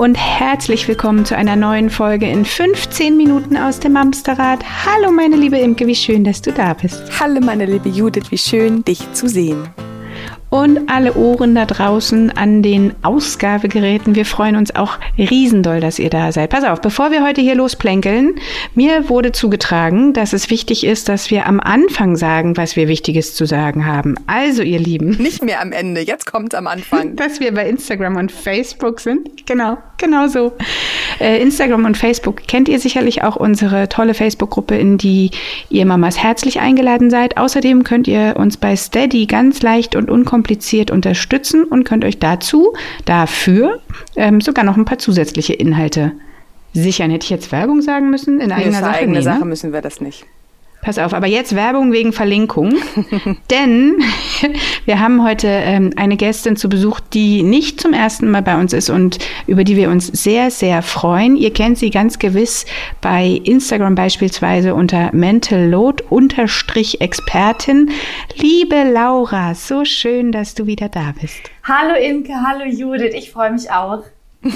Und herzlich willkommen zu einer neuen Folge in 15 Minuten aus dem Amsterrad. Hallo meine liebe Imke, wie schön, dass du da bist. Hallo meine liebe Judith, wie schön, dich zu sehen und alle Ohren da draußen an den Ausgabegeräten. Wir freuen uns auch riesendoll, dass ihr da seid. Pass auf, bevor wir heute hier losplänkeln, mir wurde zugetragen, dass es wichtig ist, dass wir am Anfang sagen, was wir Wichtiges zu sagen haben. Also, ihr Lieben. Nicht mehr am Ende, jetzt kommt am Anfang. dass wir bei Instagram und Facebook sind. Genau, genau so. Äh, Instagram und Facebook kennt ihr sicherlich auch unsere tolle Facebook-Gruppe, in die ihr Mamas herzlich eingeladen seid. Außerdem könnt ihr uns bei Steady ganz leicht und unkompliziert unkompliziert unterstützen und könnt euch dazu, dafür ähm, sogar noch ein paar zusätzliche Inhalte sichern. Hätte ich jetzt Werbung sagen müssen? In eigener Sache? eigene nee, Sache ne? müssen wir das nicht. Pass auf, aber jetzt Werbung wegen Verlinkung. Denn wir haben heute ähm, eine Gästin zu Besuch, die nicht zum ersten Mal bei uns ist und über die wir uns sehr, sehr freuen. Ihr kennt sie ganz gewiss bei Instagram beispielsweise unter Mental Load Expertin. Liebe Laura, so schön, dass du wieder da bist. Hallo Imke, hallo Judith, ich freue mich auch. so,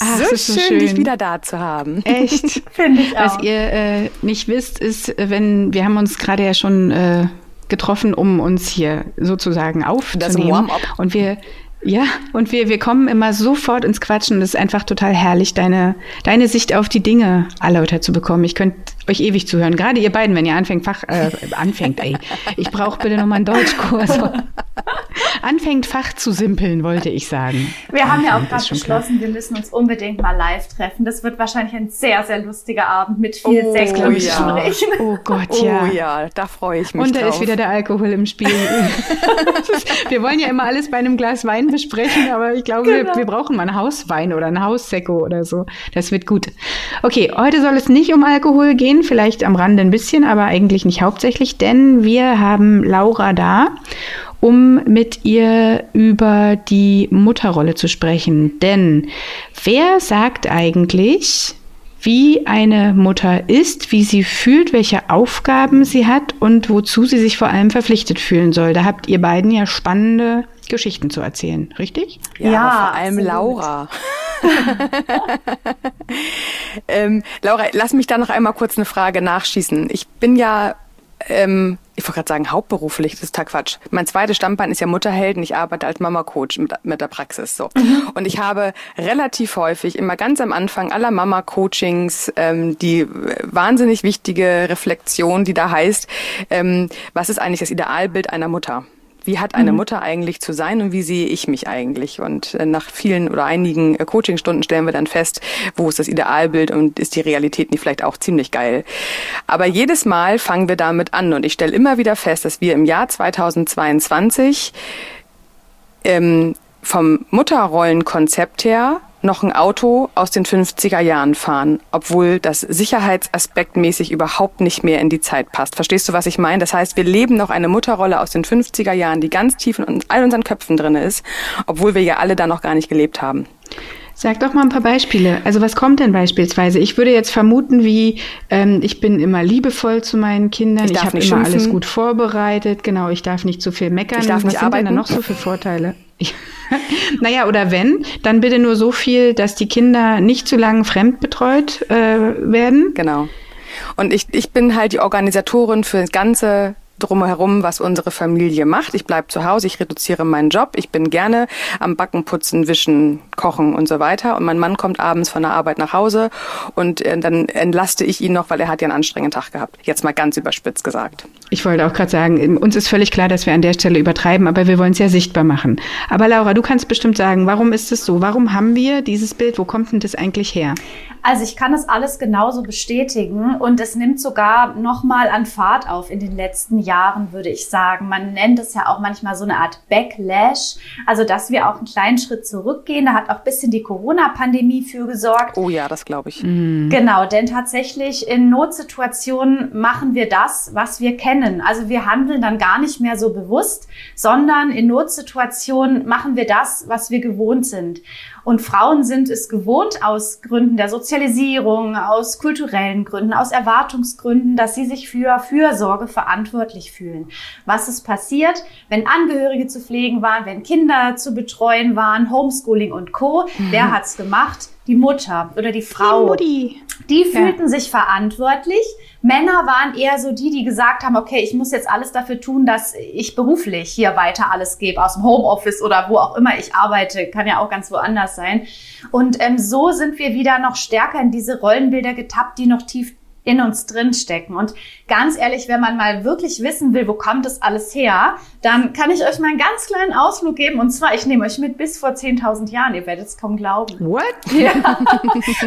Ach, schön, so schön, dich wieder da zu haben. Echt? Finde ich auch. Was ihr äh, nicht wisst, ist, wenn wir haben uns gerade ja schon äh, getroffen, um uns hier sozusagen aufzunehmen. Das Und wir ja, und wir, wir kommen immer sofort ins Quatschen. Das ist einfach total herrlich, deine, deine Sicht auf die Dinge erläutert zu bekommen. Ich könnte euch ewig zuhören. Gerade ihr beiden, wenn ihr anfängt, Fach, äh, anfängt, ey. Ich brauche bitte nochmal einen Deutschkurs. anfängt, Fach zu simpeln, wollte ich sagen. Wir haben ja auch gerade beschlossen, klar. wir müssen uns unbedingt mal live treffen. Das wird wahrscheinlich ein sehr, sehr lustiger Abend mit viel oh, Sex und ja. Gesprächen. Oh Gott, ja. Oh ja, da freue ich mich Und da drauf. ist wieder der Alkohol im Spiel. wir wollen ja immer alles bei einem Glas Wein besprechen, aber ich glaube, genau. wir, wir brauchen mal einen Hauswein oder einen Haussekko oder so. Das wird gut. Okay, heute soll es nicht um Alkohol gehen vielleicht am Rande ein bisschen, aber eigentlich nicht hauptsächlich, denn wir haben Laura da, um mit ihr über die Mutterrolle zu sprechen. Denn wer sagt eigentlich, wie eine Mutter ist, wie sie fühlt, welche Aufgaben sie hat und wozu sie sich vor allem verpflichtet fühlen soll. Da habt ihr beiden ja spannende Geschichten zu erzählen, richtig? Ja, ja vor allem absolut. Laura. ähm, Laura, lass mich da noch einmal kurz eine Frage nachschießen. Ich bin ja ähm, ich wollte gerade sagen, hauptberuflich, das ist total Quatsch. Mein zweites Standbein ist ja Mutterhelden. Ich arbeite als Mama-Coach mit, mit, der Praxis so. Mhm. Und ich habe relativ häufig, immer ganz am Anfang aller Mama-Coachings, ähm, die wahnsinnig wichtige Reflexion, die da heißt, ähm, was ist eigentlich das Idealbild einer Mutter? Wie hat eine mhm. Mutter eigentlich zu sein und wie sehe ich mich eigentlich? Und äh, nach vielen oder einigen äh, Coachingstunden stellen wir dann fest, wo ist das Idealbild und ist die Realität nicht vielleicht auch ziemlich geil. Aber jedes Mal fangen wir damit an und ich stelle immer wieder fest, dass wir im Jahr 2022 ähm, vom Mutterrollenkonzept her noch ein Auto aus den 50er Jahren fahren, obwohl das sicherheitsaspektmäßig überhaupt nicht mehr in die Zeit passt. Verstehst du, was ich meine? Das heißt, wir leben noch eine Mutterrolle aus den 50er Jahren, die ganz tief in all unseren Köpfen drin ist, obwohl wir ja alle da noch gar nicht gelebt haben. Sag doch mal ein paar Beispiele. Also was kommt denn beispielsweise? Ich würde jetzt vermuten, wie ähm, ich bin immer liebevoll zu meinen Kindern, ich, ich habe immer schimpfen. alles gut vorbereitet, genau, ich darf nicht zu viel meckern. Ich darf was nicht arbeiten. denn da noch so viele Vorteile? naja, oder wenn, dann bitte nur so viel, dass die Kinder nicht zu lange fremdbetreut äh, werden. Genau. Und ich, ich bin halt die Organisatorin für das ganze drumherum, was unsere Familie macht. Ich bleibe zu Hause, ich reduziere meinen Job, ich bin gerne am Backen, Putzen, Wischen, Kochen und so weiter. Und mein Mann kommt abends von der Arbeit nach Hause und äh, dann entlaste ich ihn noch, weil er hat ja einen anstrengenden Tag gehabt. Jetzt mal ganz überspitzt gesagt. Ich wollte auch gerade sagen, uns ist völlig klar, dass wir an der Stelle übertreiben, aber wir wollen es ja sichtbar machen. Aber Laura, du kannst bestimmt sagen, warum ist es so? Warum haben wir dieses Bild? Wo kommt denn das eigentlich her? Also ich kann das alles genauso bestätigen und es nimmt sogar nochmal an Fahrt auf in den letzten Jahren, würde ich sagen. Man nennt es ja auch manchmal so eine Art Backlash, also dass wir auch einen kleinen Schritt zurückgehen. Da hat auch ein bisschen die Corona-Pandemie für gesorgt. Oh ja, das glaube ich. Mhm. Genau, denn tatsächlich in Notsituationen machen wir das, was wir kennen. Also wir handeln dann gar nicht mehr so bewusst, sondern in Notsituationen machen wir das, was wir gewohnt sind. Und Frauen sind es gewohnt, aus Gründen der Sozialisierung aus kulturellen Gründen, aus Erwartungsgründen, dass sie sich für Fürsorge verantwortlich fühlen. Was ist passiert, wenn Angehörige zu pflegen waren, wenn Kinder zu betreuen waren, Homeschooling und Co. Mhm. Wer hat's gemacht? Die Mutter oder die Frau. Die, die fühlten ja. sich verantwortlich. Männer waren eher so die, die gesagt haben, okay, ich muss jetzt alles dafür tun, dass ich beruflich hier weiter alles gebe, aus dem Homeoffice oder wo auch immer ich arbeite, kann ja auch ganz woanders sein. Und ähm, so sind wir wieder noch stärker in diese Rollenbilder getappt, die noch tief in uns drin stecken. Und ganz ehrlich, wenn man mal wirklich wissen will, wo kommt das alles her, dann kann ich euch mal einen ganz kleinen Ausflug geben. Und zwar, ich nehme euch mit bis vor 10.000 Jahren. Ihr werdet es kaum glauben. What? Ja.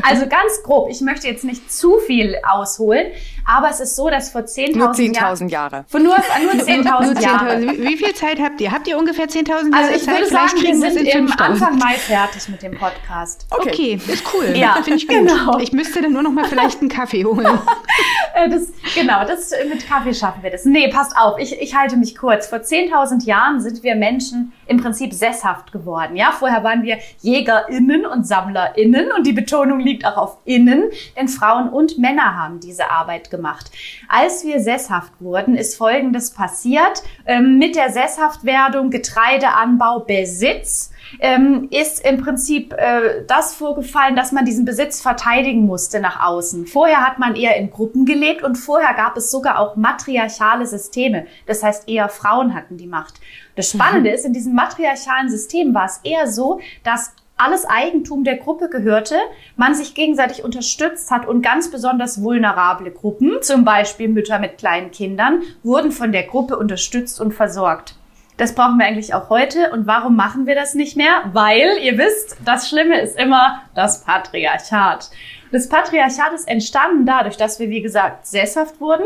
Also ganz grob. Ich möchte jetzt nicht zu viel ausholen, aber es ist so, dass vor 10.000 Jahren... Nur 10.000 Jahre. Von nur, nur 10.000 Jahre. Wie viel Zeit habt ihr? Habt ihr ungefähr 10.000 Jahre Also ich würde sagen, wir sind im Anfang Mai fertig mit dem Podcast. Okay, okay ist cool. Ja, finde ich gut. Genau. Ich müsste dann nur noch mal vielleicht einen Kaffee holen. Äh, das, genau, das mit Kaffee schaffen wir das. Nee, passt auf, ich, ich halte mich kurz. Vor 10.000 Jahren sind wir Menschen im Prinzip sesshaft geworden. Ja, vorher waren wir JägerInnen und SammlerInnen und die Betonung liegt auch auf innen, denn Frauen und Männer haben diese Arbeit gemacht. Als wir sesshaft wurden, ist Folgendes passiert. Ähm, mit der Sesshaftwerdung Getreideanbau Besitz ähm, ist im Prinzip äh, das vorgefallen, dass man diesen Besitz verteidigen musste nach außen. Vorher hat man eher in Gruppen gelebt und vorher gab es sogar auch matriarchale Systeme. Das heißt, eher Frauen hatten die Macht. Das Spannende mhm. ist, in diesem matriarchalen System war es eher so, dass alles Eigentum der Gruppe gehörte, man sich gegenseitig unterstützt hat und ganz besonders vulnerable Gruppen, zum Beispiel Mütter mit kleinen Kindern, wurden von der Gruppe unterstützt und versorgt. Das brauchen wir eigentlich auch heute. Und warum machen wir das nicht mehr? Weil, ihr wisst, das Schlimme ist immer das Patriarchat. Das Patriarchat ist entstanden dadurch, dass wir, wie gesagt, sesshaft wurden,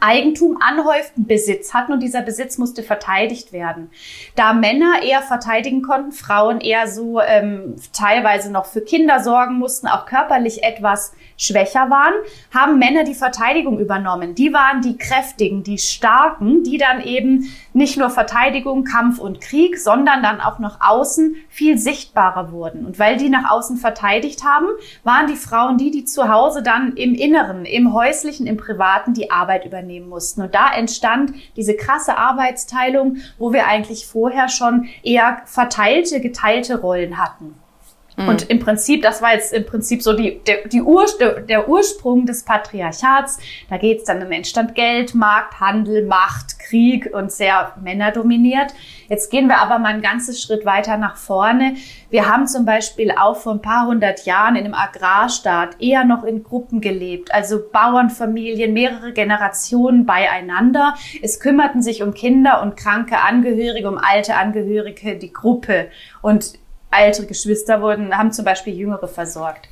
Eigentum anhäuften, Besitz hatten und dieser Besitz musste verteidigt werden. Da Männer eher verteidigen konnten, Frauen eher so ähm, teilweise noch für Kinder sorgen mussten, auch körperlich etwas schwächer waren, haben Männer die Verteidigung übernommen. Die waren die Kräftigen, die Starken, die dann eben nicht nur Verteidigung, Kampf und Krieg, sondern dann auch nach außen viel sichtbarer wurden. Und weil die nach außen verteidigt haben, waren die Frauen die, die zu Hause dann im Inneren, im häuslichen, im privaten die Arbeit übernehmen mussten. Und da entstand diese krasse Arbeitsteilung, wo wir eigentlich vorher schon eher verteilte, geteilte Rollen hatten. Mhm. Und im Prinzip, das war jetzt im Prinzip so die, der, die Ur, der Ursprung des Patriarchats. Da geht es dann um Entstand Geld, Markt, Handel, Macht, Krieg und sehr männerdominiert. Jetzt gehen wir aber mal einen ganzen Schritt weiter nach vorne. Wir haben zum Beispiel auch vor ein paar hundert Jahren in einem Agrarstaat eher noch in Gruppen gelebt, also Bauernfamilien, mehrere Generationen beieinander. Es kümmerten sich um Kinder und kranke Angehörige, um alte Angehörige, die Gruppe. Und ältere Geschwister wurden, haben zum Beispiel Jüngere versorgt.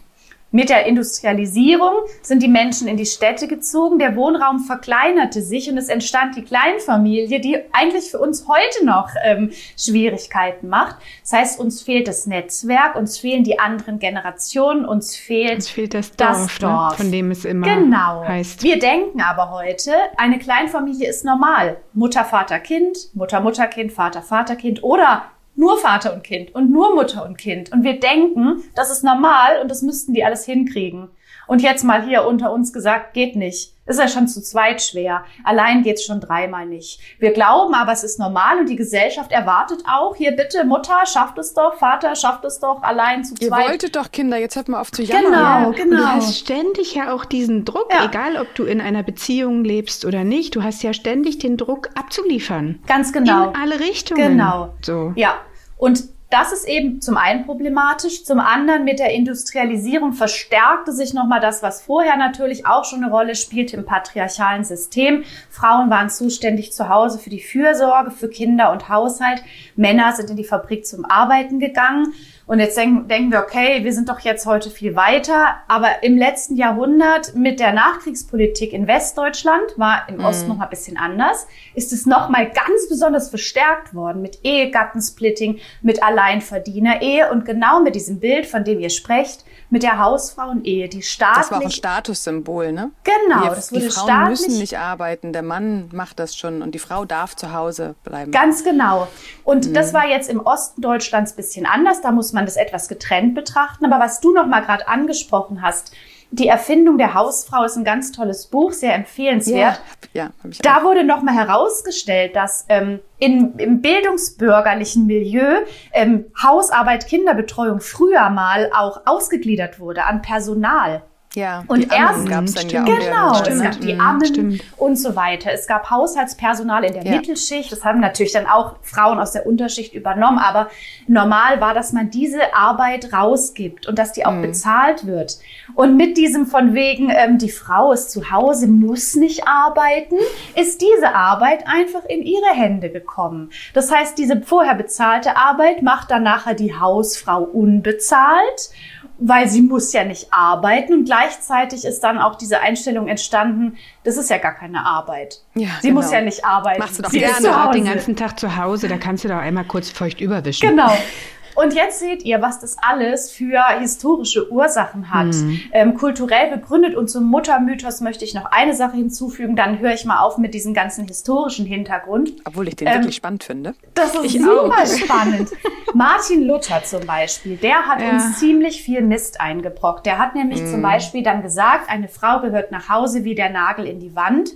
Mit der Industrialisierung sind die Menschen in die Städte gezogen, der Wohnraum verkleinerte sich und es entstand die Kleinfamilie, die eigentlich für uns heute noch ähm, Schwierigkeiten macht. Das heißt, uns fehlt das Netzwerk, uns fehlen die anderen Generationen, uns fehlt, uns fehlt das Dorf, das Dorf. Ne? von dem es immer genau. heißt. Wir denken aber heute, eine Kleinfamilie ist normal. Mutter, Vater, Kind, Mutter, Mutter, Kind, Vater, Vater, Kind oder nur Vater und Kind und nur Mutter und Kind. Und wir denken, das ist normal und das müssten die alles hinkriegen. Und jetzt mal hier unter uns gesagt, geht nicht. Ist ja schon zu zweit schwer. Allein geht's schon dreimal nicht. Wir glauben aber, es ist normal und die Gesellschaft erwartet auch, hier bitte, Mutter, schafft es doch, Vater, schafft es doch, allein zu zweit. Ihr wolltet doch Kinder, jetzt hört mal auf zu jammern. Genau, ja. genau. Du hast ständig ja auch diesen Druck, ja. egal ob du in einer Beziehung lebst oder nicht, du hast ja ständig den Druck abzuliefern. Ganz genau. In alle Richtungen. Genau. So. Ja. Und das ist eben zum einen problematisch, zum anderen mit der Industrialisierung verstärkte sich nochmal das, was vorher natürlich auch schon eine Rolle spielte im patriarchalen System. Frauen waren zuständig zu Hause für die Fürsorge, für Kinder und Haushalt. Männer sind in die Fabrik zum Arbeiten gegangen. Und jetzt denken, denken wir, okay, wir sind doch jetzt heute viel weiter. Aber im letzten Jahrhundert mit der Nachkriegspolitik in Westdeutschland, war im mhm. Osten noch ein bisschen anders, ist es nochmal ganz besonders verstärkt worden mit Ehegattensplitting, mit allein Alleinverdiener-Ehe und genau mit diesem Bild, von dem ihr sprecht, mit der Hausfrauenehe, die staatlich... Das war auch ein Statussymbol, ne? Genau, die, das wurde die Frauen staatlich... müssen nicht arbeiten, der Mann macht das schon und die Frau darf zu Hause bleiben. Ganz genau. Und mhm. das war jetzt im Osten Deutschlands ein bisschen anders, da muss man das etwas getrennt betrachten. Aber was du noch mal gerade angesprochen hast, die Erfindung der Hausfrau ist ein ganz tolles Buch, sehr empfehlenswert. Ja, ja ich da wurde nochmal herausgestellt, dass ähm, in, im bildungsbürgerlichen Milieu ähm, Hausarbeit, Kinderbetreuung früher mal auch ausgegliedert wurde an Personal. Ja, und erst gab es dann ja genau, stimmt. es gab die Ammen stimmt. und so weiter. Es gab Haushaltspersonal in der ja. Mittelschicht. Das haben natürlich dann auch Frauen aus der Unterschicht übernommen. Aber normal war, dass man diese Arbeit rausgibt und dass die auch mhm. bezahlt wird. Und mit diesem von wegen, ähm, die Frau ist zu Hause, muss nicht arbeiten, ist diese Arbeit einfach in ihre Hände gekommen. Das heißt, diese vorher bezahlte Arbeit macht dann nachher die Hausfrau unbezahlt weil sie muss ja nicht arbeiten und gleichzeitig ist dann auch diese Einstellung entstanden, das ist ja gar keine Arbeit. Ja, sie genau. muss ja nicht arbeiten. Machst du doch sie gerne den ganzen Tag zu Hause, da kannst du doch einmal kurz feucht überwischen. Genau. Und jetzt seht ihr, was das alles für historische Ursachen hat. Mhm. Ähm, kulturell begründet und zum Muttermythos möchte ich noch eine Sache hinzufügen, dann höre ich mal auf mit diesem ganzen historischen Hintergrund. Obwohl ich den ähm, wirklich spannend finde. Das ist ich super auch. spannend. Martin Luther zum Beispiel, der hat ja. uns ziemlich viel Mist eingebrockt. Der hat nämlich mhm. zum Beispiel dann gesagt, eine Frau gehört nach Hause wie der Nagel in die Wand.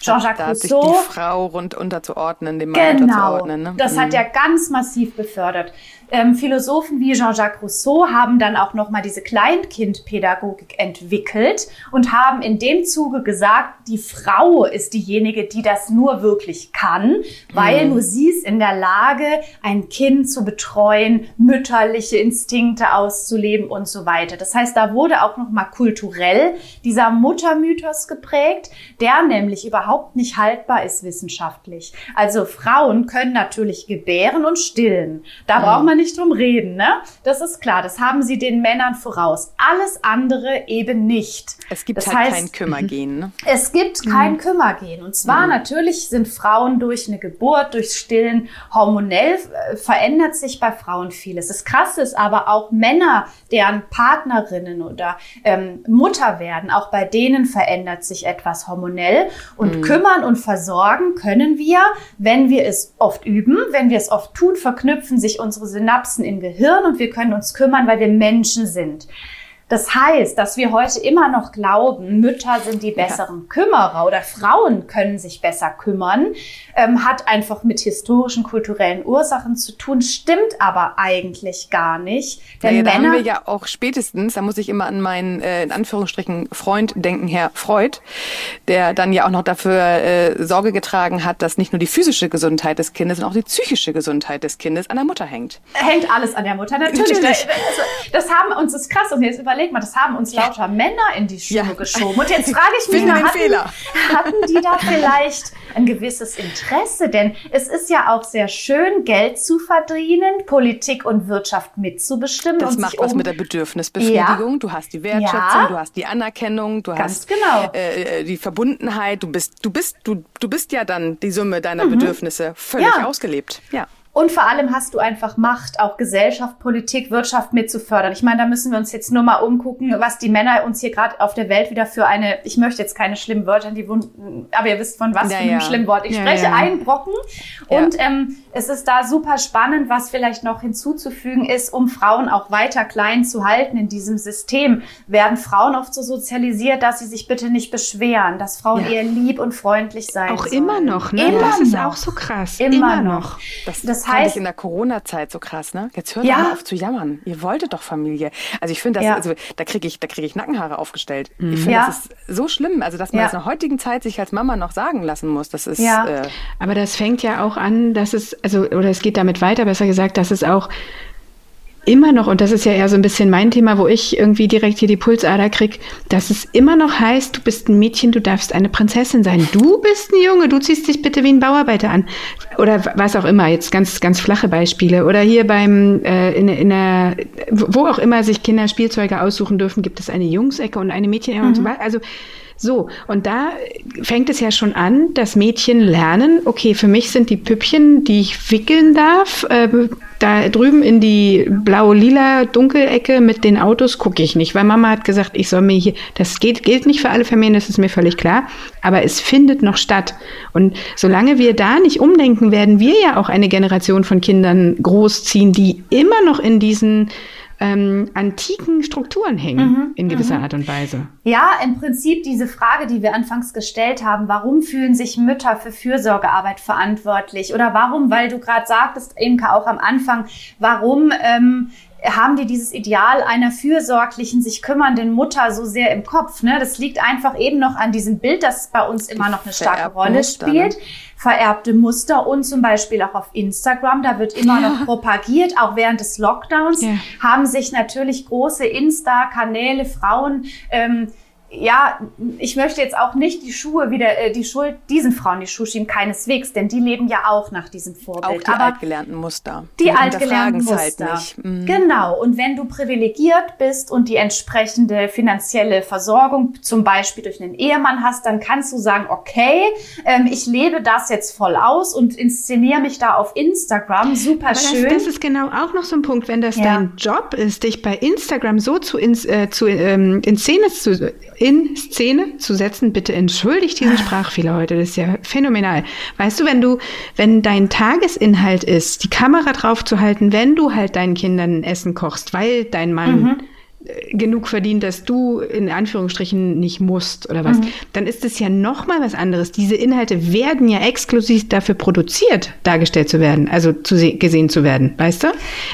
Jean-Jacques Rousseau. Sich die Frau rund unterzuordnen, dem Mann genau, unterzuordnen. Ne? Das mhm. hat er ganz massiv befördert. Ähm, Philosophen wie Jean-Jacques Rousseau haben dann auch nochmal diese Kleinkindpädagogik entwickelt und haben in dem Zuge gesagt, die Frau ist diejenige, die das nur wirklich kann, weil mhm. nur sie ist in der Lage, ein Kind zu betreuen, mütterliche Instinkte auszuleben und so weiter. Das heißt, da wurde auch nochmal kulturell dieser Muttermythos geprägt, der nämlich überhaupt nicht haltbar ist wissenschaftlich. Also Frauen können natürlich gebären und stillen. Da mhm. braucht man nicht drum reden, ne? Das ist klar, das haben sie den Männern voraus. Alles andere eben nicht. Es gibt das halt heißt, kein Kümmergehen, ne? Es gibt kein mhm. Kümmergehen. Und zwar mhm. natürlich sind Frauen durch eine Geburt, durch Stillen, hormonell äh, verändert sich bei Frauen vieles. Das Krasse ist aber auch Männer, deren Partnerinnen oder ähm, Mutter werden, auch bei denen verändert sich etwas hormonell. Und mhm. kümmern und versorgen können wir, wenn wir es oft üben, wenn wir es oft tun, verknüpfen sich unsere Synapsen Synapsen im Gehirn und wir können uns kümmern, weil wir Menschen sind. Das heißt, dass wir heute immer noch glauben, Mütter sind die besseren ja. Kümmerer oder Frauen können sich besser kümmern, ähm, hat einfach mit historischen, kulturellen Ursachen zu tun, stimmt aber eigentlich gar nicht. Denn naja, da haben wir ja auch spätestens, da muss ich immer an meinen, äh, in Anführungsstrichen, Freund denken, Herr Freud, der dann ja auch noch dafür äh, Sorge getragen hat, dass nicht nur die physische Gesundheit des Kindes, sondern auch die psychische Gesundheit des Kindes an der Mutter hängt. Hängt alles an der Mutter, natürlich. natürlich. Das, das haben uns, das ist krass, und jetzt überlegt überleg mal, das haben uns lauter Männer in die Schuhe ja. geschoben. Und jetzt frage ich mich hatten, hatten die da vielleicht ein gewisses Interesse? Denn es ist ja auch sehr schön, Geld zu verdienen, Politik und Wirtschaft mitzubestimmen. Das macht was um mit der Bedürfnisbefriedigung. Ja. Du hast die Wertschätzung, ja. du hast die Anerkennung, du Ganz hast genau. äh, die Verbundenheit. Du bist, du bist, du, du bist ja dann die Summe deiner mhm. Bedürfnisse völlig ausgelebt. Ja. Und vor allem hast du einfach Macht, auch Gesellschaft, Politik, Wirtschaft mitzufördern. Ich meine, da müssen wir uns jetzt nur mal umgucken, was die Männer uns hier gerade auf der Welt wieder für eine, ich möchte jetzt keine schlimmen Wörter in die Wunden, aber ihr wisst von was ja, für einem ja. schlimmen Wort ich ja, spreche, ja. einbrocken. Und ähm, es ist da super spannend, was vielleicht noch hinzuzufügen ist, um Frauen auch weiter klein zu halten in diesem System, werden Frauen oft so sozialisiert, dass sie sich bitte nicht beschweren, dass Frauen eher lieb und freundlich sein Auch sollen. immer noch, ne? Immer das ist noch. auch so krass. Immer, immer noch. Das, das heißt, ich in der Corona-Zeit so krass, ne? Jetzt hört ja. mal auf zu jammern. Ihr wolltet doch Familie. Also ich finde das, ja. also da kriege ich, da kriege ich Nackenhaare aufgestellt. Mhm. Ich finde, ja. das ist so schlimm. Also dass man das in der heutigen Zeit sich als Mama noch sagen lassen muss, das ist. Ja. Äh, Aber das fängt ja auch an, dass es, also, oder es geht damit weiter, besser gesagt, dass es auch immer noch, und das ist ja eher so ein bisschen mein Thema, wo ich irgendwie direkt hier die Pulsader krieg, dass es immer noch heißt, du bist ein Mädchen, du darfst eine Prinzessin sein. Du bist ein Junge, du ziehst dich bitte wie ein Bauarbeiter an. Oder was auch immer, jetzt ganz, ganz flache Beispiele. Oder hier beim, äh, in, in der, wo auch immer sich Kinder Spielzeuge aussuchen dürfen, gibt es eine Jungsecke und eine Mädchenecke mhm. und so weiter. Also, So, und da fängt es ja schon an, dass Mädchen lernen, okay, für mich sind die Püppchen, die ich wickeln darf, äh, da drüben in die blau-lila Dunkelecke mit den Autos gucke ich nicht, weil Mama hat gesagt, ich soll mir hier, das geht, gilt nicht für alle Familien, das ist mir völlig klar, aber es findet noch statt. Und solange wir da nicht umdenken, werden wir ja auch eine Generation von Kindern großziehen, die immer noch in diesen ähm, antiken Strukturen hängen, mhm, in gewisser mhm. Art und Weise. Ja, im Prinzip diese Frage, die wir anfangs gestellt haben, warum fühlen sich Mütter für Fürsorgearbeit verantwortlich? Oder warum, weil du gerade sagtest, Imka, auch am Anfang, warum ähm, haben die dieses Ideal einer fürsorglichen, sich kümmernden Mutter so sehr im Kopf. Ne? Das liegt einfach eben noch an diesem Bild, das bei uns immer noch eine starke Rolle Muster, ne? spielt. Ne? Vererbte Muster und zum Beispiel auch auf Instagram, da wird immer ja. noch propagiert, auch während des Lockdowns ja. haben sich natürlich große Insta-Kanäle, Frauen ähm, ja, ich möchte jetzt auch nicht die Schuhe wieder, äh, die Schuld diesen Frauen die Schuhe schieben, keineswegs, denn die leben ja auch nach diesem Vorbild. Auch die Aber altgelernten Muster. Die, die altgelernten halt Muster. Halt mhm. Genau. Und wenn du privilegiert bist und die entsprechende finanzielle Versorgung, zum Beispiel durch einen Ehemann hast, dann kannst du sagen, okay, ähm, ich lebe das jetzt voll aus und inszeniere mich da auf Instagram. Super Aber schön. Das, das, ist genau auch noch so ein Punkt, wenn das ja. dein Job ist, dich bei Instagram so zu, ins, äh, zu ähm, in Szene zu in Szene zu setzen. Bitte entschuldigt diesen Sprachfehler heute. Das ist ja phänomenal. Weißt du, wenn du, wenn dein Tagesinhalt ist, die Kamera drauf zu halten, wenn du halt deinen Kindern Essen kochst, weil dein Mann mhm genug verdient, dass du in Anführungsstrichen nicht musst oder was, mhm. dann ist es ja noch mal was anderes. Diese Inhalte werden ja exklusiv dafür produziert, dargestellt zu werden, also zu gesehen zu werden, weißt du?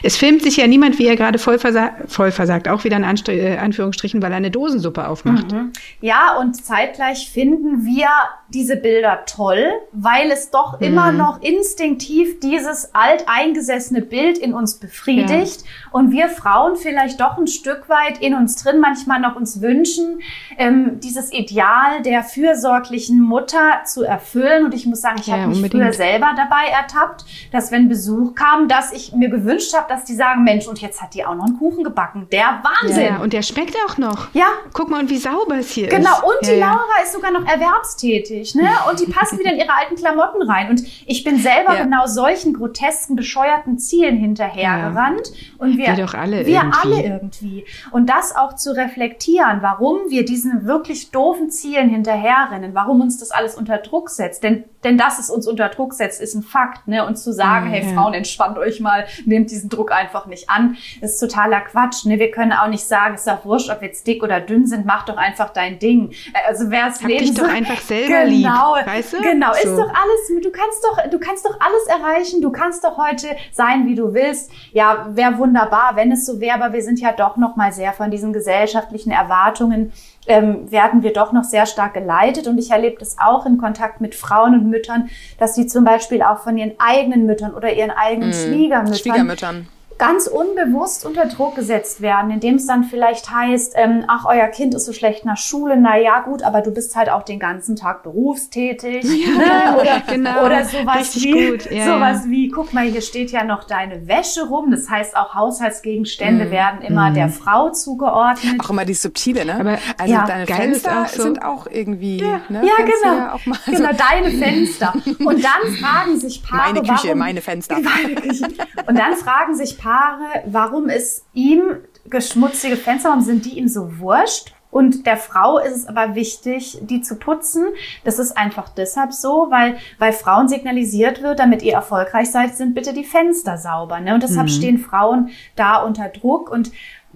Es filmt sich ja niemand, wie er gerade voll, versa voll versagt, auch wieder in Anst äh, Anführungsstrichen, weil er eine Dosensuppe aufmacht. Mhm. Ja, und zeitgleich finden wir diese Bilder toll, weil es doch mhm. immer noch instinktiv dieses alteingesessene Bild in uns befriedigt ja. und wir Frauen vielleicht doch ein Stück weit in uns drin manchmal noch uns wünschen, ähm, dieses Ideal der fürsorglichen Mutter zu erfüllen. Und ich muss sagen, ich ja, habe mich unbedingt. früher selber dabei ertappt, dass wenn Besuch kam, dass ich mir gewünscht habe, dass die sagen, Mensch, und jetzt hat die auch noch einen Kuchen gebacken. Der Wahnsinn. Ja, und der schmeckt auch noch. Ja. Guck mal, und wie sauber es hier genau. ist. Genau, und die Laura ist sogar noch erwerbstätig ne? Und die passen wieder in ihre alten Klamotten rein. Und ich bin selber ja. genau solchen grotesken, bescheuerten Zielen hinterhergerannt. Ja. Und wir, wir doch alle wir irgendwie. alle irgendwie. Und das auch zu reflektieren, warum wir diesen wirklich doofen Zielen hinterherrennen, warum uns das alles unter Druck setzt. Denn, denn dass es uns unter Druck setzt, ist ein Fakt, ne? Und zu sagen, ja. hey Frauen, entspannt euch mal, nehmt diesen Druck einfach nicht an, ist totaler Quatsch, ne? Wir können auch nicht sagen, es ist doch wurscht, ob wir jetzt dick oder dünn sind, mach doch einfach dein Ding. Also wer es Leben dich doch einfach selber genau, lieb. Weißt du? Genau, so. ist doch alles, du kannst doch, du kannst doch alles erreichen, du kannst doch heute sein, wie du willst. Ja, wäre wunderbar, wenn es so wäre, aber wir sind ja doch noch mal sehr von diesen gesellschaftlichen Erwartungen ähm, werden wir doch noch sehr stark geleitet. Und ich erlebe das auch in Kontakt mit Frauen und Müttern, dass sie zum Beispiel auch von ihren eigenen Müttern oder ihren eigenen mm, Schwiegermüttern, Schwiegermüttern ganz unbewusst unter Druck gesetzt werden, indem es dann vielleicht heißt, ähm, ach, euer Kind ist so schlecht nach Schule, na ja, gut, aber du bist halt auch den ganzen Tag berufstätig. Ja, ne? oder, genau, oder sowas wie, ja, sowas ja. wie, guck mal, hier steht ja noch deine Wäsche rum. Das heißt, auch Haushaltsgegenstände mm. werden immer mm. der Frau zugeordnet. Auch immer die Subtile, ne? Aber also deine Fenster auch so. sind auch irgendwie, ja, ne? ja genau. genau, deine Fenster. Und dann fragen sich Paare, meine Küche, warum, meine Fenster. Meine Küche. Und dann fragen sich Paare, Paare, warum ist ihm geschmutzige Fenster, warum sind die ihm so wurscht? Und der Frau ist es aber wichtig, die zu putzen. Das ist einfach deshalb so, weil, weil Frauen signalisiert wird, damit ihr erfolgreich seid, sind bitte die Fenster sauber. Ne? Und deshalb mhm. stehen Frauen da unter Druck. Und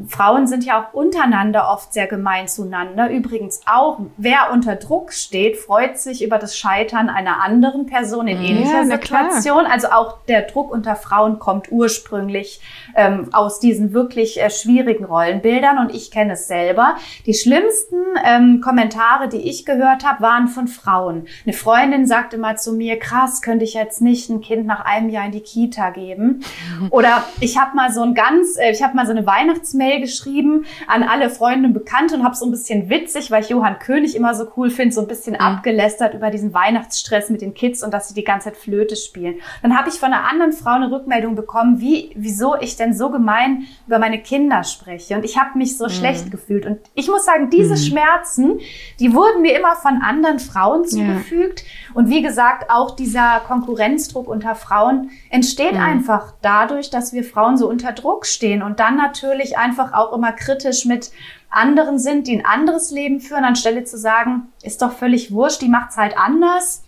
Frauen sind ja auch untereinander oft sehr gemein zueinander. Übrigens auch, wer unter Druck steht, freut sich über das Scheitern einer anderen Person in ähnlicher ja, Situation. Also auch der Druck unter Frauen kommt ursprünglich ähm, aus diesen wirklich äh, schwierigen Rollenbildern und ich kenne es selber. Die schlimmsten ähm, Kommentare, die ich gehört habe, waren von Frauen. Eine Freundin sagte mal zu mir, krass, könnte ich jetzt nicht ein Kind nach einem Jahr in die Kita geben? Oder ich habe mal so ein ganz, äh, ich habe mal so eine Weihnachtsmail schnell geschrieben an alle Freunde und Bekannte und habe so ein bisschen witzig, weil ich Johann König immer so cool finde, so ein bisschen mhm. abgelästert über diesen Weihnachtsstress mit den Kids und dass sie die ganze Zeit Flöte spielen. Dann habe ich von einer anderen Frau eine Rückmeldung bekommen, wie, wieso ich denn so gemein über meine Kinder spreche. Und ich habe mich so mhm. schlecht gefühlt. Und ich muss sagen, diese mhm. Schmerzen, die wurden mir immer von anderen Frauen zugefügt. Ja. Und wie gesagt, auch dieser Konkurrenzdruck unter Frauen entsteht mhm. einfach dadurch, dass wir Frauen so unter Druck stehen und dann natürlich einfach auch immer kritisch mit anderen sind, die ein anderes Leben führen, anstelle zu sagen, ist doch völlig wurscht, die macht's halt anders.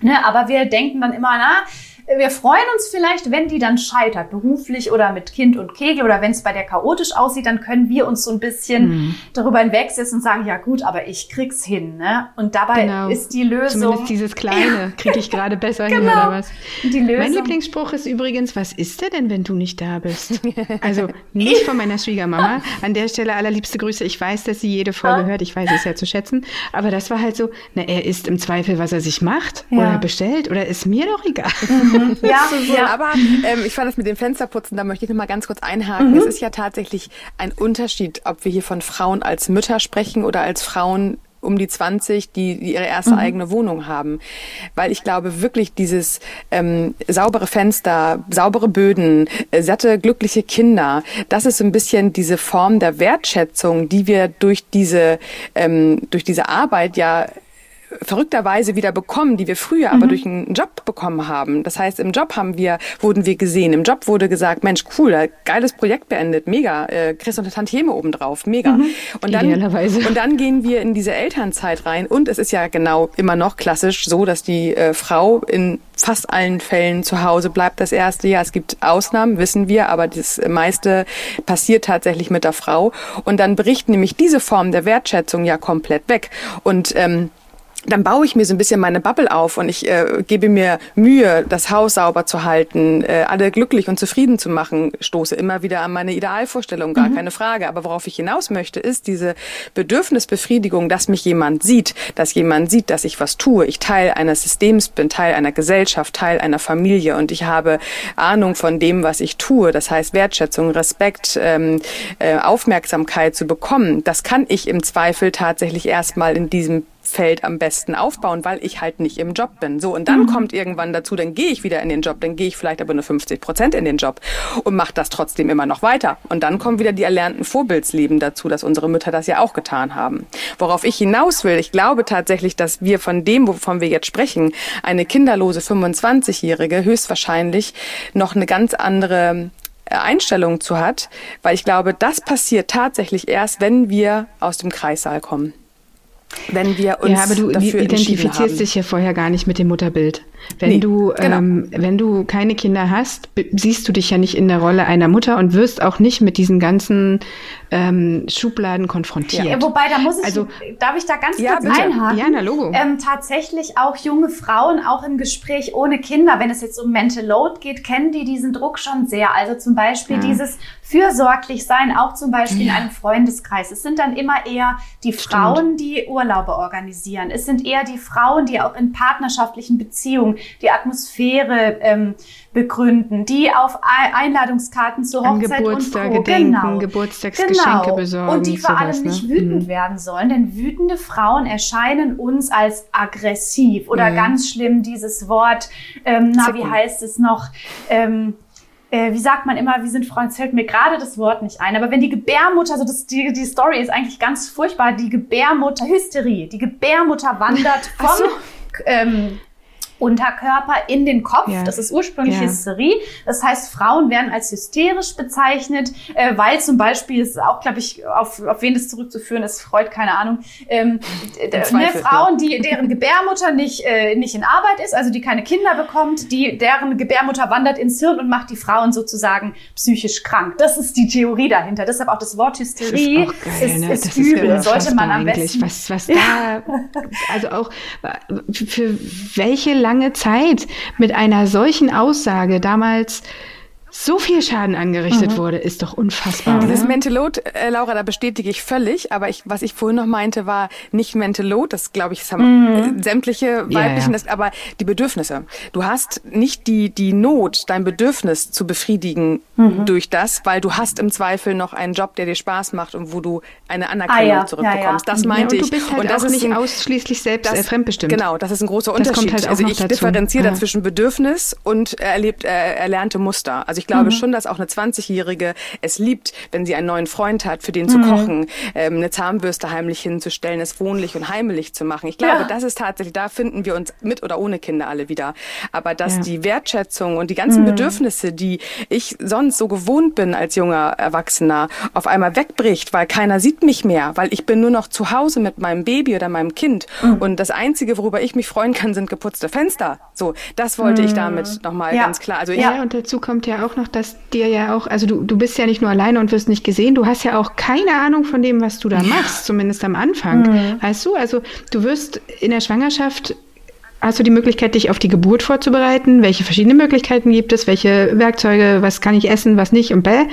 Ne, aber wir denken dann immer, na, wir freuen uns vielleicht, wenn die dann scheitert, beruflich oder mit Kind und Kegel oder wenn es bei der chaotisch aussieht, dann können wir uns so ein bisschen mhm. darüber hinwegsetzen und sagen, ja gut, aber ich krieg's hin. Ne? Und dabei genau. ist die Lösung. Zumindest dieses Kleine kriege ich gerade besser genau. hin oder was. Die Lösung. Mein Lieblingsspruch ist übrigens, was ist der denn, wenn du nicht da bist? Also nicht von meiner Schwiegermama. An der Stelle allerliebste Grüße. Ich weiß, dass sie jede Folge hört. Ich weiß es ja zu schätzen. Aber das war halt so, na, er isst im Zweifel, was er sich macht ja. oder bestellt oder ist mir doch egal. Mhm. Mhm. Ja, ja, aber ähm, ich fand das mit dem Fensterputzen, da möchte ich noch mal ganz kurz einhaken. Mhm. Es ist ja tatsächlich ein Unterschied, ob wir hier von Frauen als Mütter sprechen oder als Frauen um die 20, die, die ihre erste mhm. eigene Wohnung haben. Weil ich glaube wirklich dieses ähm, saubere Fenster, saubere Böden, äh, satte, glückliche Kinder, das ist so ein bisschen diese Form der Wertschätzung, die wir durch diese, ähm, durch diese Arbeit ja verrückterweise wieder bekommen, die wir früher mhm. aber durch einen Job bekommen haben. Das heißt, im Job haben wir, wurden wir gesehen. Im Job wurde gesagt, Mensch, cool, geiles Projekt beendet, mega, äh, kriegst noch eine Tantieme obendrauf, mega. Mhm. Und dann, und dann gehen wir in diese Elternzeit rein und es ist ja genau immer noch klassisch so, dass die äh, Frau in fast allen Fällen zu Hause bleibt das erste Jahr. Es gibt Ausnahmen, wissen wir, aber das meiste passiert tatsächlich mit der Frau. Und dann bricht nämlich diese Form der Wertschätzung ja komplett weg. Und ähm, dann baue ich mir so ein bisschen meine Bubble auf und ich äh, gebe mir Mühe, das Haus sauber zu halten, äh, alle glücklich und zufrieden zu machen, stoße immer wieder an meine Idealvorstellung, gar mhm. keine Frage. Aber worauf ich hinaus möchte, ist diese Bedürfnisbefriedigung, dass mich jemand sieht, dass jemand sieht, dass ich was tue. Ich Teil eines Systems bin, Teil einer Gesellschaft, Teil einer Familie und ich habe Ahnung von dem, was ich tue. Das heißt Wertschätzung, Respekt, ähm, äh, Aufmerksamkeit zu bekommen. Das kann ich im Zweifel tatsächlich erstmal in diesem Feld am besten aufbauen, weil ich halt nicht im Job bin. So, und dann mhm. kommt irgendwann dazu, dann gehe ich wieder in den Job, dann gehe ich vielleicht aber nur 50 Prozent in den Job und mache das trotzdem immer noch weiter. Und dann kommen wieder die erlernten Vorbildsleben dazu, dass unsere Mütter das ja auch getan haben. Worauf ich hinaus will, ich glaube tatsächlich, dass wir von dem, wovon wir jetzt sprechen, eine kinderlose 25-Jährige höchstwahrscheinlich noch eine ganz andere äh, Einstellung zu hat, weil ich glaube, das passiert tatsächlich erst, wenn wir aus dem Kreissaal kommen wenn wir uns ja, aber du dafür identifizierst dich ja vorher gar nicht mit dem Mutterbild. Wenn nee, du genau. ähm, wenn du keine Kinder hast, siehst du dich ja nicht in der Rolle einer Mutter und wirst auch nicht mit diesen ganzen ähm, Schubladen konfrontiert. Ja, wobei da muss ich, also, darf ich da ganz ja, kurz bitte. einhaken? Ja, na Logo. Ähm, tatsächlich auch junge Frauen, auch im Gespräch ohne Kinder, wenn es jetzt um Mental Load geht, kennen die diesen Druck schon sehr. Also zum Beispiel ja. dieses fürsorglich sein, auch zum Beispiel ja. in einem Freundeskreis. Es sind dann immer eher die Frauen, Stimmt. die Urlaube organisieren. Es sind eher die Frauen, die auch in partnerschaftlichen Beziehungen die Atmosphäre ähm, begründen, die auf Einladungskarten zur Hochzeit Geburtstag und Co. Gedenken, genau. Geburtstagsgeschenke genau. besorgen. Und die vor allem nicht ne? wütend mhm. werden sollen, denn wütende Frauen erscheinen uns als aggressiv oder mhm. ganz schlimm dieses Wort, ähm, na, wie heißt es noch? Ähm, äh, wie sagt man immer, wir sind Frauen, es fällt mir gerade das Wort nicht ein, aber wenn die Gebärmutter, also das, die, die Story ist eigentlich ganz furchtbar, die Gebärmutter, Hysterie, die Gebärmutter wandert vom so. ähm, Unterkörper in den Kopf. Ja. Das ist ursprünglich ja. Hysterie. Das heißt, Frauen werden als hysterisch bezeichnet, äh, weil zum Beispiel, ist auch, glaube ich, auf, auf wen das zurückzuführen ist, Freud, keine Ahnung, ähm, ne, Frauen, die, deren Gebärmutter nicht, äh, nicht in Arbeit ist, also die keine Kinder bekommt, die, deren Gebärmutter wandert ins Hirn und macht die Frauen sozusagen psychisch krank. Das ist die Theorie dahinter. Deshalb auch das Wort Hysterie ist, geil, ist, ne? ist übel. Ist Sollte man am besten. Was, was da, also auch für welche lange Zeit mit einer solchen Aussage damals so viel Schaden angerichtet mhm. wurde, ist doch unfassbar. Dieses mhm. Mentalot, äh, Laura, da bestätige ich völlig. Aber ich, was ich vorhin noch meinte, war nicht Mentalot. Das glaube ich, das haben mhm. sämtliche weiblichen, ja, ja. Das, aber die Bedürfnisse. Du hast nicht die, die Not, dein Bedürfnis zu befriedigen mhm. durch das, weil du hast im Zweifel noch einen Job, der dir Spaß macht und wo du eine Anerkennung ah, ja. zurückbekommst. Das meinte ich. Und du bist halt und das auch ist nicht ein, ausschließlich selbst das, äh, fremdbestimmt. Genau, das ist ein großer Unterschied. Halt also ich differenziere da zwischen Bedürfnis und erlebt, äh, erlernte Muster. Also ich glaube mhm. schon, dass auch eine 20-Jährige es liebt, wenn sie einen neuen Freund hat, für den zu mhm. kochen, ähm, eine Zahnbürste heimlich hinzustellen, es wohnlich und heimelig zu machen. Ich glaube, ja. das ist tatsächlich, da finden wir uns mit oder ohne Kinder alle wieder. Aber dass ja. die Wertschätzung und die ganzen mhm. Bedürfnisse, die ich sonst so gewohnt bin als junger Erwachsener, auf einmal wegbricht, weil keiner sieht mich mehr, weil ich bin nur noch zu Hause mit meinem Baby oder meinem Kind mhm. und das Einzige, worüber ich mich freuen kann, sind geputzte Fenster. So, das wollte ich mhm. damit nochmal ja. ganz klar. Also ich, ja, und dazu kommt ja auch noch, dass dir ja auch, also du, du bist ja nicht nur alleine und wirst nicht gesehen, du hast ja auch keine Ahnung von dem, was du da machst, zumindest am Anfang. Mhm. Weißt du, also du wirst in der Schwangerschaft hast du die Möglichkeit, dich auf die Geburt vorzubereiten? Welche verschiedenen Möglichkeiten gibt es? Welche Werkzeuge, was kann ich essen, was nicht und bäh.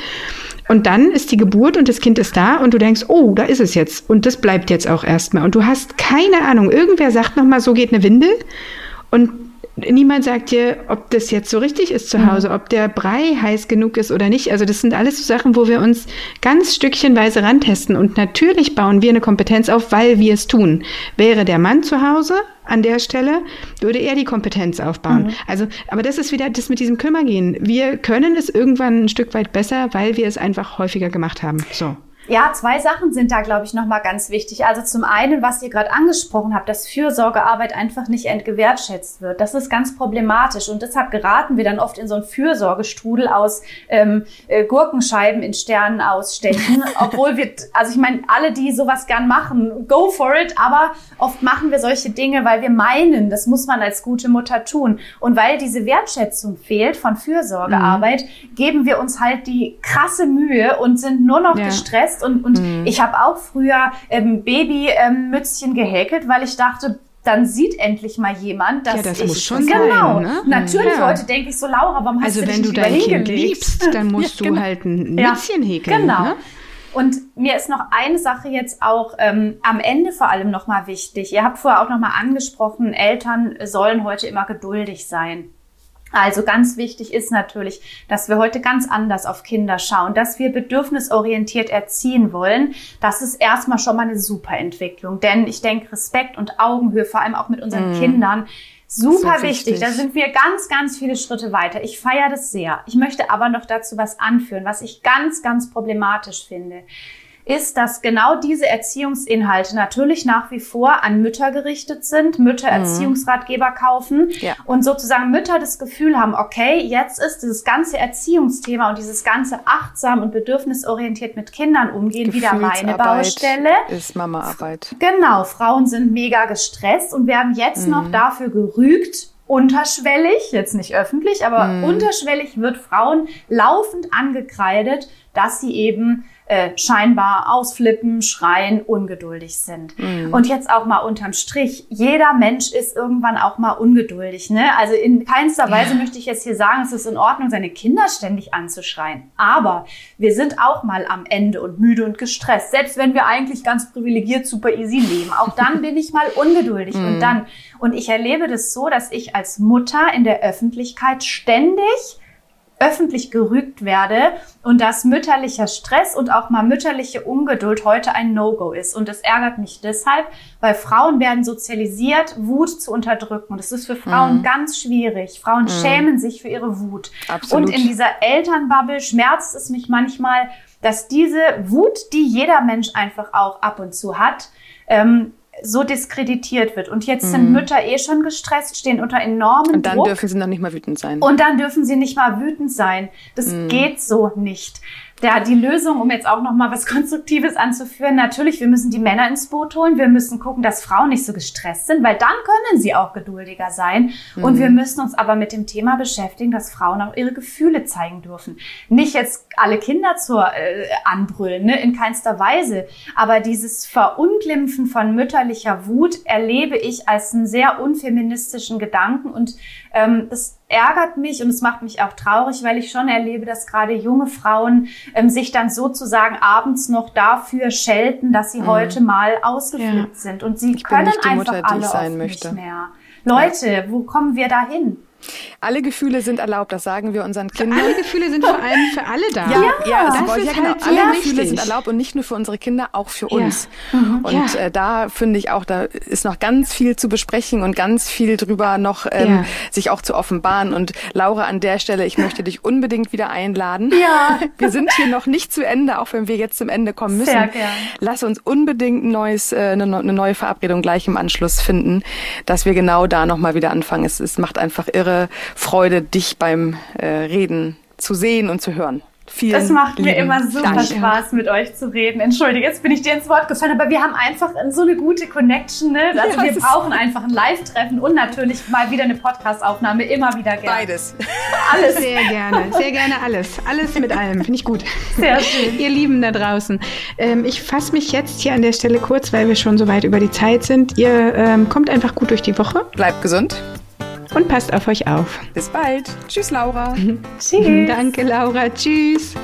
Und dann ist die Geburt und das Kind ist da und du denkst, oh, da ist es jetzt. Und das bleibt jetzt auch erstmal. Und du hast keine Ahnung. Irgendwer sagt nochmal, so geht eine Windel. Und niemand sagt dir, ob das jetzt so richtig ist zu mhm. Hause, ob der Brei heiß genug ist oder nicht. Also das sind alles so Sachen, wo wir uns ganz stückchenweise rantesten. Und natürlich bauen wir eine Kompetenz auf, weil wir es tun. Wäre der Mann zu Hause an der Stelle, würde er die Kompetenz aufbauen. Mhm. Also, aber das ist wieder das mit diesem Kümmergehen. Wir können es irgendwann ein Stück weit besser, weil wir es einfach häufiger gemacht haben. So. Ja, zwei Sachen sind da, glaube ich, nochmal ganz wichtig. Also zum einen, was ihr gerade angesprochen habt, dass Fürsorgearbeit einfach nicht entgewertschätzt wird. Das ist ganz problematisch und deshalb geraten wir dann oft in so einen Fürsorgestrudel aus ähm, äh, Gurkenscheiben in Sternen ausstechen. Obwohl wir, also ich meine, alle, die sowas gern machen, go for it, aber oft machen wir solche Dinge, weil wir meinen, das muss man als gute Mutter tun. Und weil diese Wertschätzung fehlt von Fürsorgearbeit, mhm. geben wir uns halt die krasse Mühe und sind nur noch ja. gestresst fest. Und, und mhm. ich habe auch früher ähm, Babymützchen ähm, gehäkelt, weil ich dachte, dann sieht endlich mal jemand, dass ja, das ich muss schon genau. Sein, ne? Natürlich ja. heute denke ich so, Laura, warum hast also du dich Also wenn du dein Kind liebst, dann musst ja, genau. du halt ein Mützchen häkeln. Genau. Ne? Und mir ist noch eine Sache jetzt auch ähm, am Ende vor allem nochmal wichtig. Ihr habt vorher auch nochmal angesprochen, Eltern sollen heute immer geduldig sein. Also ganz wichtig ist natürlich, dass wir heute ganz anders auf Kinder schauen, dass wir bedürfnisorientiert erziehen wollen. Das ist erstmal schon mal eine super Entwicklung, denn ich denke, Respekt und Augenhöhe, vor allem auch mit unseren mm. Kindern, super so wichtig. wichtig. Da sind wir ganz, ganz viele Schritte weiter. Ich feiere das sehr. Ich möchte aber noch dazu was anführen, was ich ganz, ganz problematisch finde ist, dass genau diese Erziehungsinhalte natürlich nach wie vor an Mütter gerichtet sind, Mütter mhm. Erziehungsratgeber kaufen ja. und sozusagen Mütter das Gefühl haben, okay, jetzt ist dieses ganze Erziehungsthema und dieses ganze achtsam und bedürfnisorientiert mit Kindern umgehen wieder meine Baustelle. Ist Mama-Arbeit. Genau, Frauen sind mega gestresst und werden jetzt mhm. noch dafür gerügt, unterschwellig, jetzt nicht öffentlich, aber mhm. unterschwellig wird Frauen laufend angekreidet, dass sie eben äh, scheinbar ausflippen, schreien, ungeduldig sind. Mhm. Und jetzt auch mal unterm Strich, jeder Mensch ist irgendwann auch mal ungeduldig. Ne? Also in keinster Weise ja. möchte ich jetzt hier sagen, es ist in Ordnung, seine Kinder ständig anzuschreien. Aber wir sind auch mal am Ende und müde und gestresst. Selbst wenn wir eigentlich ganz privilegiert super easy leben. Auch dann bin ich mal ungeduldig. Mhm. Und dann, und ich erlebe das so, dass ich als Mutter in der Öffentlichkeit ständig öffentlich gerügt werde und dass mütterlicher Stress und auch mal mütterliche Ungeduld heute ein No-Go ist. Und das ärgert mich deshalb, weil Frauen werden sozialisiert, Wut zu unterdrücken. Und das ist für Frauen mm. ganz schwierig. Frauen mm. schämen sich für ihre Wut. Absolut. Und in dieser Elternbubble schmerzt es mich manchmal, dass diese Wut, die jeder Mensch einfach auch ab und zu hat, ähm, so diskreditiert wird. Und jetzt sind mhm. Mütter eh schon gestresst, stehen unter enormen Druck. Und dann Druck. dürfen sie noch nicht mal wütend sein. Und dann dürfen sie nicht mal wütend sein. Das mhm. geht so nicht der, die Lösung, um jetzt auch noch mal was Konstruktives anzuführen, natürlich, wir müssen die Männer ins Boot holen. Wir müssen gucken, dass Frauen nicht so gestresst sind, weil dann können sie auch geduldiger sein. Mhm. Und wir müssen uns aber mit dem Thema beschäftigen, dass Frauen auch ihre Gefühle zeigen dürfen. Nicht jetzt alle Kinder zur äh, anbrüllen, ne? in keinster Weise. Aber dieses Verunglimpfen von mütterlicher Wut erlebe ich als einen sehr unfeministischen Gedanken und ähm, das ärgert mich und es macht mich auch traurig, weil ich schon erlebe, dass gerade junge Frauen ähm, sich dann sozusagen abends noch dafür schelten, dass sie mhm. heute mal ausgeflippt ja. sind. Und sie ich können einfach Mutter, alle oft nicht mehr. Leute, wo kommen wir da hin? Alle Gefühle sind erlaubt, das sagen wir unseren Kindern. Alle Gefühle sind vor allem für alle da. Ja, ja, ja, das wollte, ja genau. Halt alle Gefühle wichtig. sind erlaubt und nicht nur für unsere Kinder, auch für uns. Mhm. Und äh, da finde ich auch, da ist noch ganz viel zu besprechen und ganz viel drüber noch ähm, sich auch zu offenbaren. Und Laura, an der Stelle, ich möchte dich unbedingt wieder einladen. Ja. Wir sind hier noch nicht zu Ende, auch wenn wir jetzt zum Ende kommen müssen. Sehr gern. Lass uns unbedingt ein neues, äh, eine, eine neue Verabredung gleich im Anschluss finden, dass wir genau da nochmal wieder anfangen. Es, es macht einfach irre Freude, dich beim äh, Reden zu sehen und zu hören. Vielen das macht mir immer super Dank. Spaß, mit euch zu reden. Entschuldige, jetzt bin ich dir ins Wort gefallen, aber wir haben einfach so eine gute Connection. Ne? Also ja, wir brauchen einfach ein Live-Treffen und natürlich mal wieder eine Podcast-Aufnahme. Immer wieder gerne. Beides. Alles. Sehr gerne. Sehr gerne alles. Alles mit allem. Finde ich gut. Sehr schön. Ihr Lieben da draußen. Ähm, ich fasse mich jetzt hier an der Stelle kurz, weil wir schon so weit über die Zeit sind. Ihr ähm, kommt einfach gut durch die Woche. Bleibt gesund und passt auf euch auf. Bis bald. Tschüss, Laura. Tschüss. Danke, Laura. Tschüss.